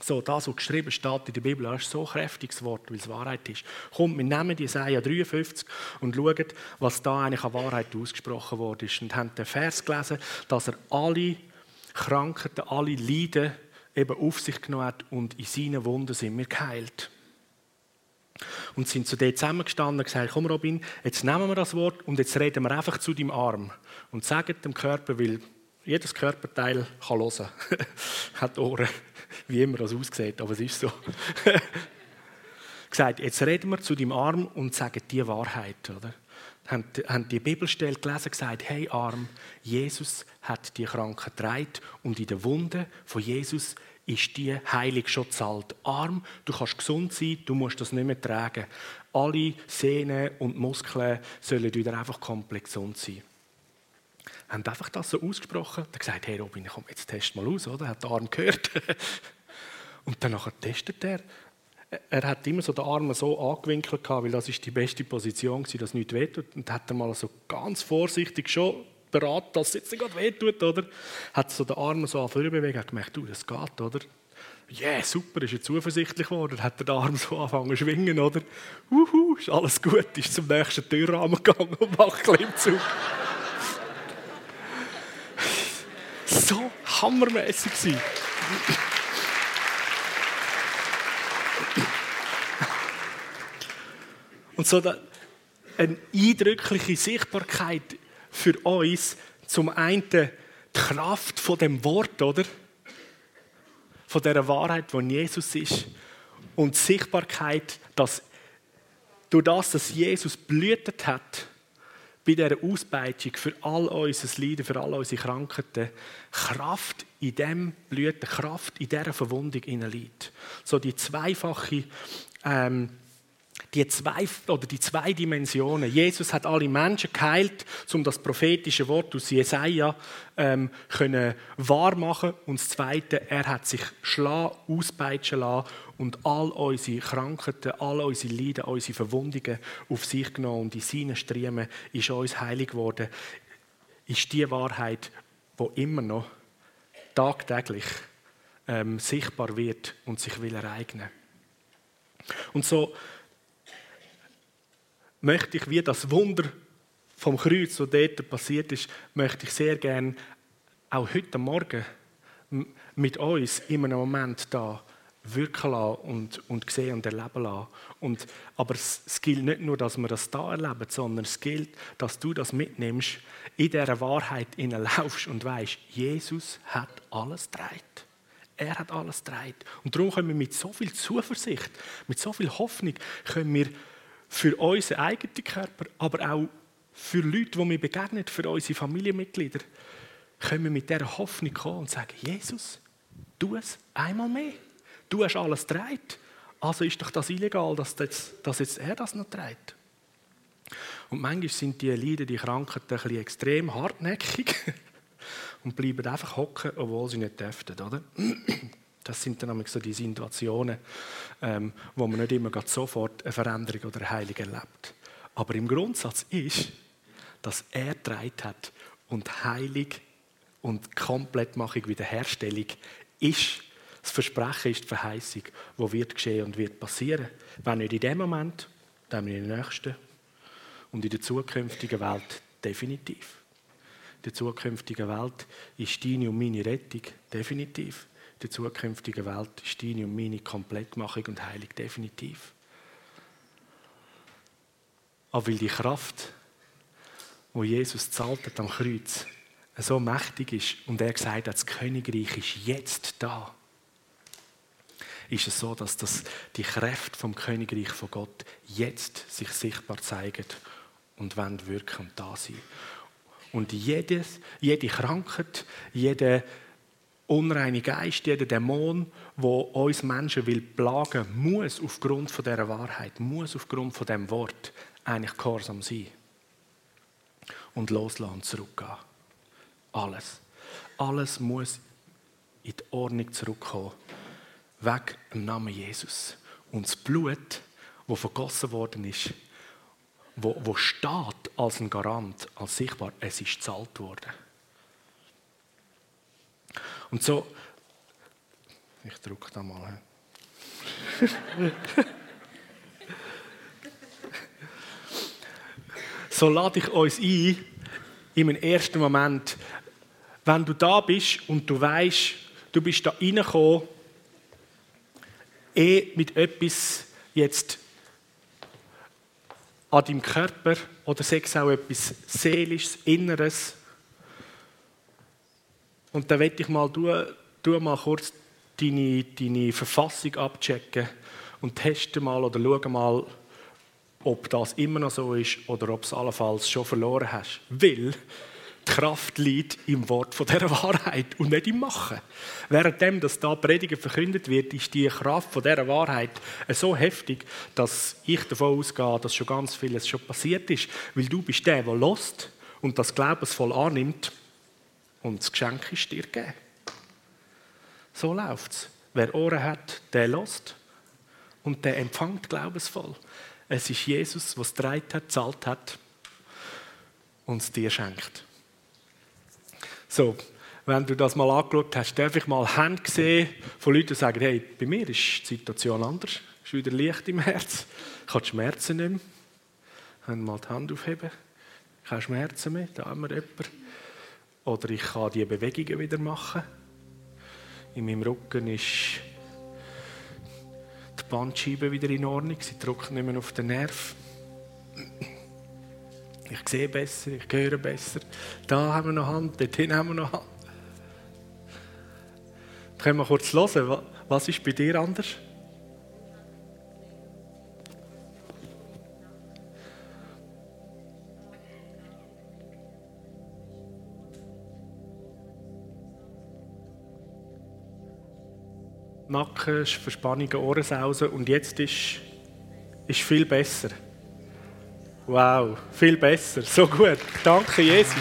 So, das, was geschrieben steht in der Bibel, ist so ein kräftiges Wort, weil es Wahrheit ist. Kommt, wir nehmen Jesaja 53 und schauen, was da eigentlich an Wahrheit ausgesprochen worden ist. Und haben den Vers gelesen, dass er alle Krankheiten, alle Leiden eben auf sich genommen hat und in seinen Wunden sind wir geheilt. Und sind zu dir zusammengestanden und gesagt, komm Robin, jetzt nehmen wir das Wort und jetzt reden wir einfach zu deinem Arm und sagen dem Körper, weil jedes Körperteil kann hören, hat Ohren, wie immer das aussieht, aber es ist so. gesagt, jetzt reden wir zu deinem Arm und sagen die Wahrheit, oder? haben, haben die Bibelstelle gelesen und gesagt, hey Arm, Jesus hat die Kranken getragen und in der Wunde von Jesus ist die Heilung schon zahlt. Arm, du kannst gesund sein, du musst das nicht mehr tragen. Alle Sehnen und Muskeln sollen wieder einfach komplett gesund sein. Haben einfach das so ausgesprochen. Er gesagt, hey Robin, komm, jetzt test mal aus, oder? Hat der Arm gehört. und dann testet er er hat immer so den Arm so angewinkelt gehabt, weil das ist die beste Position war, dass nichts wehtut. Und hat er mal so ganz vorsichtig schon beraten, dass es jetzt nicht wehtut, oder? Hat so den Arm so an bewegt, hat gemerkt, du, das geht, oder? Yeah, super, ist er zuversichtlich geworden. Hat den Arm so angefangen zu schwingen, oder? Uhu, ist alles gut, ist zum nächsten Türrahmen gegangen und macht Klimmzug. so hammermäßig. Und so eine eindrückliche Sichtbarkeit für uns, zum einen die Kraft von dem Wort, oder? Von der Wahrheit, wo Jesus ist. Und die Sichtbarkeit, dass durch das, dass Jesus blühtet hat, bei dieser Ausbeitung für all unser Leiden, für all unsere Krankheiten, Kraft in dem Blüten, Kraft in dieser Verwundung liegt. So die zweifache ähm, die zwei, oder die zwei Dimensionen. Jesus hat alle Menschen geheilt, um das prophetische Wort aus Jesaja ähm, können wahr machen. Und das Zweite, er hat sich schlagen, auspeitschen lassen und all unsere Krankheiten, all unsere Leiden, unsere Verwundungen auf sich genommen. Und in seinen Striemen ist uns heilig geworden. Ist die Wahrheit, die immer noch tagtäglich ähm, sichtbar wird und sich will ereignen. Und so möchte ich, wie das Wunder vom Kreuz, das dort passiert ist, möchte ich sehr gerne auch heute Morgen mit uns in einem Moment da wirken lassen und, und sehen und erleben lassen. Und, aber es, gilt nicht nur, dass wir das da erleben, sondern es gilt, dass du das mitnimmst, in dieser Wahrheit laufst und weißt, Jesus hat alles dreit. Er hat alles dreit. Und darum können wir mit so viel Zuversicht, mit so viel Hoffnung, können wir für unseren eigenen Körper, aber auch für Leute, die wir begegnen, für unsere Familienmitglieder, können wir mit dieser Hoffnung kommen und sagen, Jesus, tu es einmal mehr. Du hast alles trägt. Also ist doch das illegal, dass, das, dass jetzt er das noch trägt. Und manchmal sind die Leiden, die Krankheiten ein extrem hartnäckig und bleiben einfach hocken, obwohl sie nicht dürften, oder? Das sind dann so die Situationen, ähm, wo man nicht immer sofort eine Veränderung oder eine Heilung erlebt. Aber im Grundsatz ist, dass er dreit hat und Heilung und Komplettmachung, Wiederherstellung ist das Versprechen ist die Verheißung, die wird geschehen und wird passieren. Wenn nicht in dem Moment, dann in der nächsten und in der zukünftigen Welt definitiv. In der zukünftigen Welt ist deine und meine Rettung definitiv. Der zukünftigen Welt ist deine und meine Komplettmachung und Heilung definitiv. Aber weil die Kraft, wo Jesus zahlt hat am Kreuz, so mächtig ist und er gesagt hat, das Königreich ist jetzt da, ist es so, dass das die Kräfte vom Königreich von Gott jetzt sich sichtbar zeigen und wirken und da sein. Und jedes, jede Krankheit, jeder unreine Geist, jeder Dämon, wo uns Menschen will plagen, muss aufgrund von der Wahrheit, muss aufgrund von dem Wort eigentlich gehorsam sein und loslassen und zurückgehen. Alles, alles muss in die Ordnung zurückkommen weg im Namen Jesus. Und das Blut, das vergossen worden ist, wo, wo steht als ein Garant, als sichtbar, es ist gezahlt worden. Und so, ich drücke da mal. so lade ich uns ein, in einem ersten Moment, wenn du da bist und du weißt, du bist da reingekommen eh mit etwas jetzt an deinem Körper oder sei es auch etwas Seelisches, Inneres. Und dann werde ich mal, du, du mal kurz deine, deine Verfassung abchecken und teste mal oder schau mal, ob das immer noch so ist oder ob es allenfalls schon verloren hast. Weil die Kraft liegt im Wort von der Wahrheit und nicht im Machen. Währenddem, dass da Predigen verkündet wird, ist die Kraft von der Wahrheit so heftig, dass ich davon ausgehe, dass schon ganz vieles schon passiert ist, weil du bist der, der lost und das glaubensvoll annimmt und das Geschenk ist dir gegeben. So läuft es. Wer Ohren hat, der lost und der empfängt glaubensvoll. Es ist Jesus, es dreit hat, zahlt hat und es dir schenkt. So, wenn du das mal angeschaut hast, darf ich mal Hände sehen von Leuten, die sagen, hey, bei mir ist die Situation anders, es ist wieder Licht im Herz, ich habe Schmerzen nicht mehr. Können mal die Hand aufheben. Habe Schmerzen mehr, da haben wir jemanden. Oder ich kann die Bewegungen wieder machen. In meinem Rücken ist die Bandscheibe wieder in Ordnung, sie drückt nicht mehr auf den Nerv. Ich sehe besser, ich höre besser. Da haben wir noch Hand, dorthin haben wir noch Hand. Können wir kurz hören, was ist bei dir anders? Nacken, Verspannungen, Ohrensausen und jetzt ist ist viel besser. Wow, viel besser. So gut. Danke, Jesus.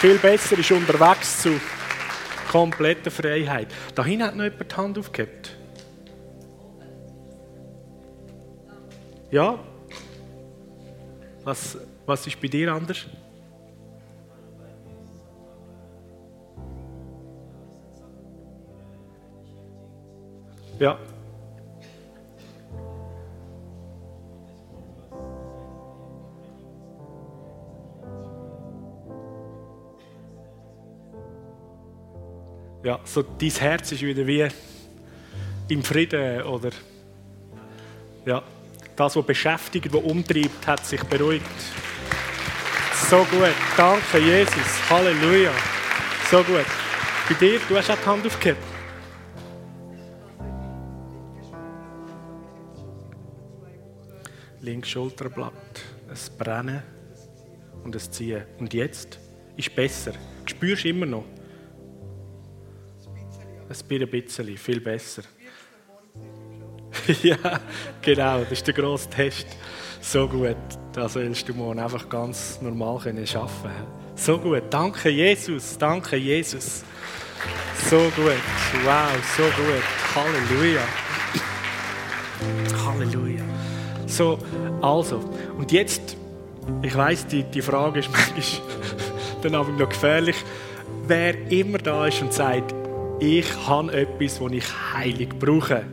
viel besser ist unterwegs zu kompletter Freiheit. Dahin hat noch jemand die Hand aufgehabt. Ja? Was, was ist bei dir anders? Ja. Ja, so dein Herz ist wieder wie im Frieden oder ja, das, was beschäftigt, was umtreibt, hat sich beruhigt. So gut. Danke, Jesus. Halleluja. So gut. Bei dir, du hast auch die Hand aufgehabt. Links Schulterblatt, ein Brennen und ein Ziehen. Und jetzt ist besser. Du spürst immer noch. Ein bisschen, viel besser. ja, genau, das ist der grosse Test. So gut, das sollst du morgen einfach ganz normal können schaffen. So gut, danke Jesus, danke Jesus. So gut, wow, so gut, Halleluja. Halleluja. So, also, und jetzt, ich weiß, die, die Frage ist manchmal dann aber noch gefährlich. Wer immer da ist und sagt, ich habe etwas, das ich heilig brauche,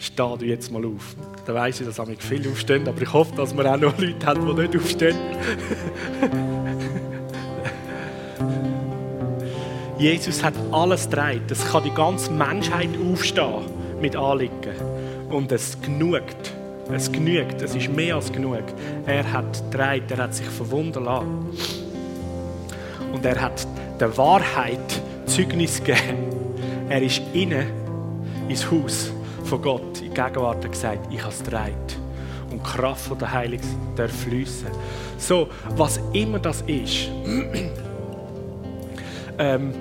steh du jetzt mal auf. Da weiss ich, dass auch viele aufstehen, aber ich hoffe, dass man auch noch Leute hat, die nicht aufstehen. Jesus hat alles gedreht. Es kann die ganze Menschheit aufstehen mit Anliegen. Und es genügt. Es genügt. Es ist mehr als genug. Er hat gedreht. Er hat sich verwunden lassen. Und er hat der Wahrheit Zeugnis gegeben. Er ist innen ins Haus von Gott in Gegenwart und gesagt, ich habe es gedreht. Und die Kraft von der Heiligen darf fließen. So, was immer das ist, ähm,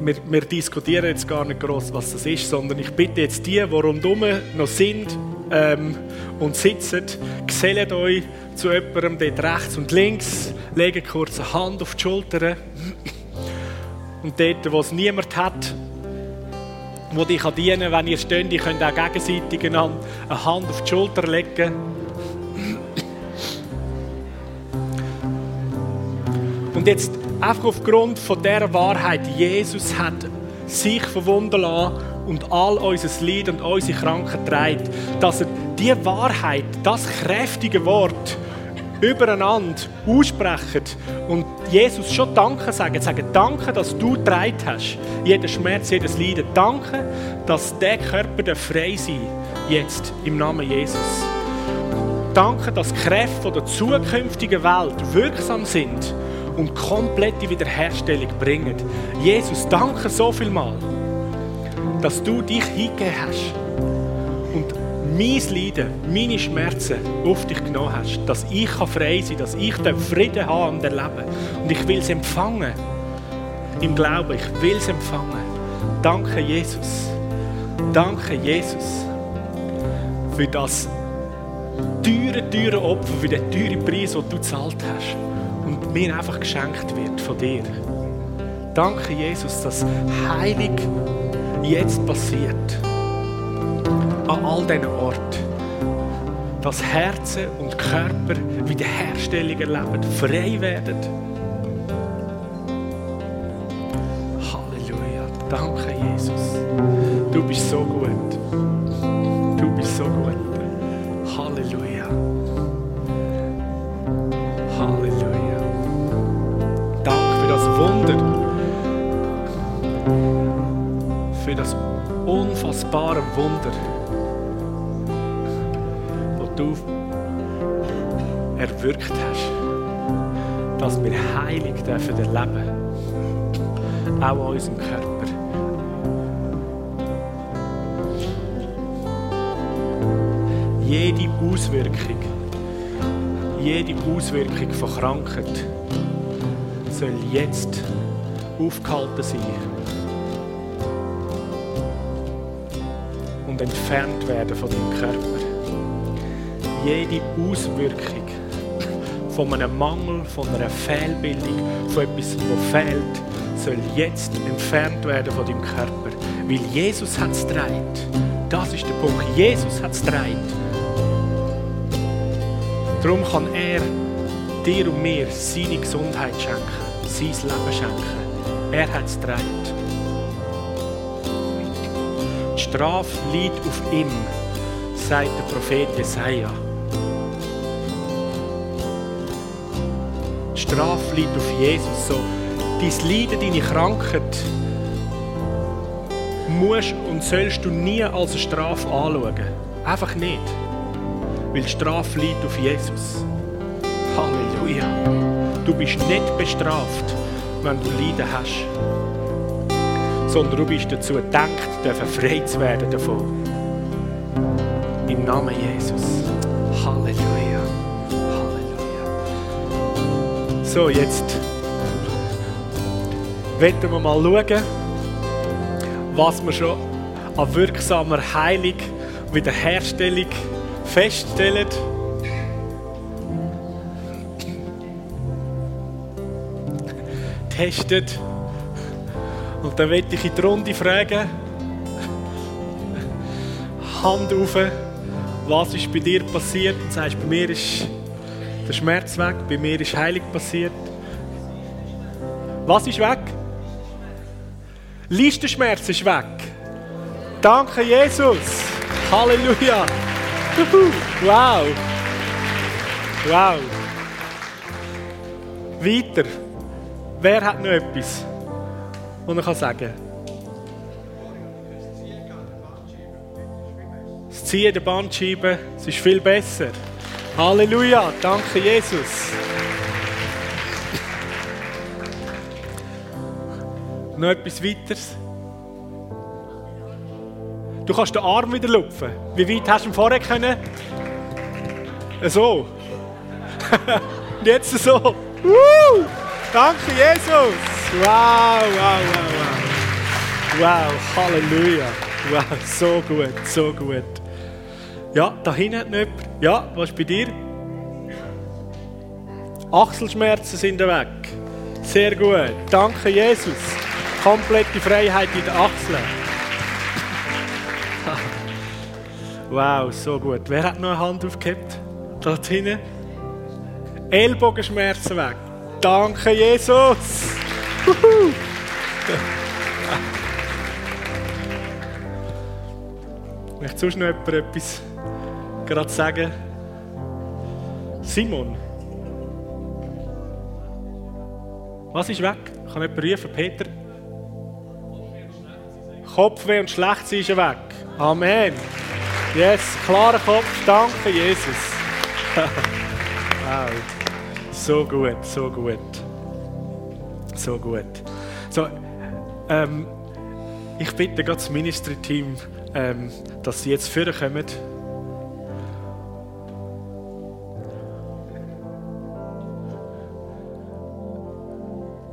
wir, wir, diskutieren jetzt gar nicht groß, was das ist, sondern ich bitte jetzt die, die rundherum noch sind ähm, und sitzen, gesellt euch zu jemandem dort rechts und links, legen kurz eine Hand auf die Schulter und dort, wo es niemand hat, wo dich dienen kann, wenn ihr steht, ihr könnt auch gegenseitig eine Hand auf die Schulter legen. Und jetzt einfach aufgrund von der Wahrheit, Jesus hat sich verwunden lassen und all unser Leid und unsere Kranken trägt, dass er diese Wahrheit, das kräftige Wort, übereinander aussprechen und Jesus schon Danke sagen. Sagen, danke, dass du getragen hast. Jeden Schmerz, jedes Leiden. Danke, dass der Körper frei sein jetzt im Namen Jesus. Danke, dass die Kräfte der zukünftigen Welt wirksam sind und komplette Wiederherstellung bringen. Jesus, danke so viel mal, dass du dich hingegeben hast und mein Leiden, meine Schmerzen auf dich genommen hast, dass ich frei sein kann, dass ich den Frieden habe und erleben. Und ich will es empfangen. Im Glauben, ich will es empfangen. Danke, Jesus. Danke, Jesus, für das teure, teure Opfer, für den teuren Preis, den du gezahlt hast und mir einfach geschenkt wird von dir. Danke, Jesus, dass heilig jetzt passiert an all diesen Orten. Dass Herzen und Körper Wiederherstellung erleben, frei werden. Halleluja. Danke, Jesus. Du bist so gut. Unfassbare Wunder du erwirkt hast, dass wir heilig dürfen erleben auch an unserem Körper. Jede Auswirkung, jede Auswirkung von Krankheit soll jetzt aufgehalten sein. Entfernt werden von deinem Körper. Jede Auswirkung von einem Mangel, von einer Fehlbildung, von etwas, was fehlt, soll jetzt entfernt werden von deinem Körper. Weil Jesus hat es gedreht. Das ist der Punkt. Jesus hat es gedreht. Darum kann er dir und mir seine Gesundheit schenken, sein Leben schenken. Er hat es gedreht. Strafe liegt auf ihm, sagt der Prophet Jesaja. Die Strafe liegt auf Jesus. So, dein Leiden, deine Krankheit, musst und sollst du nie als eine Strafe anschauen. Einfach nicht. Weil die Strafe liegt auf Jesus. Halleluja. Du bist nicht bestraft, wenn du Leiden hast. Sondern du bist dazu gedacht, frei zu werden davon. Im Namen Jesus. Halleluja. Halleluja. So, jetzt wollen wir mal schauen, was wir schon an wirksamer Heilung Wiederherstellung feststellen. Testet. Und dann möchte ich in die Runde fragen, Hand auf, was ist bei dir passiert? Und sagst, bei mir ist der Schmerz weg, bei mir ist Heilung passiert. Was ist weg? Listenschmerz ist weg. Danke, Jesus. Halleluja. Wow. Wow. Weiter. Wer hat noch etwas, was er sagen? Das Ziehen der Bandscheibe, es ist viel besser. Halleluja. Danke, Jesus. Noch etwas weiteres? Du kannst den Arm wieder lupfen. Wie weit hast du ihn vorher können? So. Und jetzt so. Woo! Danke, Jesus. Wow, wow, wow, wow. Wow, Halleluja. Wow, so gut, so gut. Ja, da hinten hat noch jemand. Ja, was ist bei dir? Achselschmerzen sind weg. Sehr gut. Danke, Jesus komplette Freiheit in den Achseln. Wow, so gut. Wer hat noch eine Hand aufgehabt? Da hinten. Ellbogenschmerzen weg. Danke, Jesus. Möchte sonst noch etwas gerade sagen? Simon. Was ist weg? Kann jemand rufen? Peter? Kopfweh und Schlechtsein ist weg. Amen. Yes, klarer Kopf. Danke, Jesus. wow. So gut, so gut. So gut. So, ähm, ich bitte das Ministry-Team, ähm, dass sie jetzt vorkommen.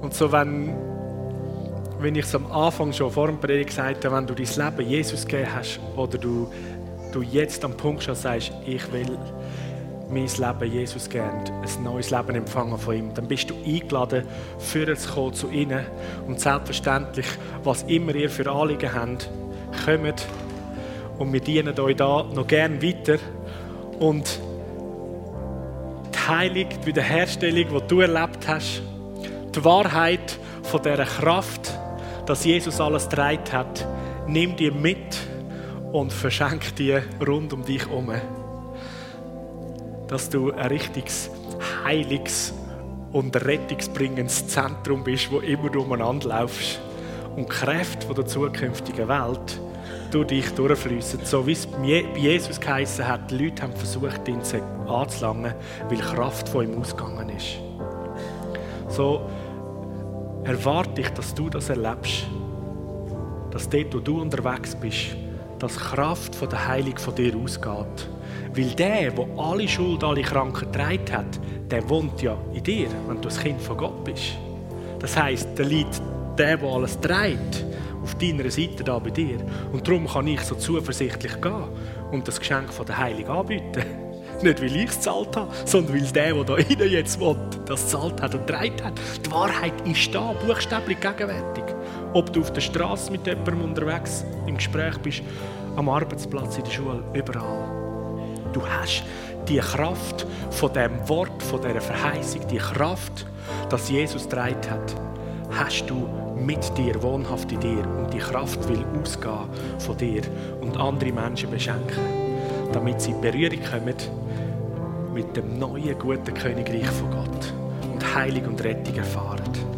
Und so, wenn wenn ich es am Anfang schon vor dem Predigt gesagt habe, wenn du dein Leben Jesus gegeben hast oder du, du jetzt am Punkt schon sagst, ich will mein Leben Jesus geben, ein neues Leben empfangen von ihm, dann bist du eingeladen, für zu kommen zu ihnen. Und selbstverständlich, was immer ihr für Anliegen habt, kommt und wir dienen euch da noch gerne weiter. Und die Heilung, die Wiederherstellung, die du erlebt hast, die Wahrheit von dieser Kraft, dass Jesus alles dreit hat, nimm die mit und verschenk die rund um dich herum. Dass du ein richtiges, heiliges und rettungsbringendes Zentrum bist, wo immer du umeinander laufst. Und die Kräfte der zukünftigen Welt durch dich durchfließen. So wie es bei Jesus geheißen hat, die Leute haben versucht, ihn anzulangen, weil Kraft von ihm ausgegangen ist. So erwarte ich, dass du das erlebst. Dass dort, wo du unterwegs bist, dass Kraft von der Heilung von dir ausgeht. Weil der, der alle Schuld, alle Kranken getragen hat, der wohnt ja in dir, wenn du das Kind von Gott bist. Das heisst, der liegt der, der alles trägt auf deiner Seite da bei dir. Und darum kann ich so zuversichtlich gehen und das Geschenk von der Heiligung anbieten. Nicht, weil ich es gezahlt habe, sondern weil der, der da innen jetzt will, das gezahlt hat und getragen hat. Die Wahrheit ist da, buchstäblich gegenwärtig. Ob du auf der Straße mit jemandem unterwegs im Gespräch bist, am Arbeitsplatz, in der Schule, überall. Du hast die Kraft von dem Wort, von dieser Verheißung, die Kraft, dass Jesus getragen hat, hast du mit dir, wohnhaft in dir. Und die Kraft will ausgehen von dir und andere Menschen beschenken, damit sie in Berührung kommen mit dem neuen, guten Königreich von Gott und Heilung und Rettung erfahren.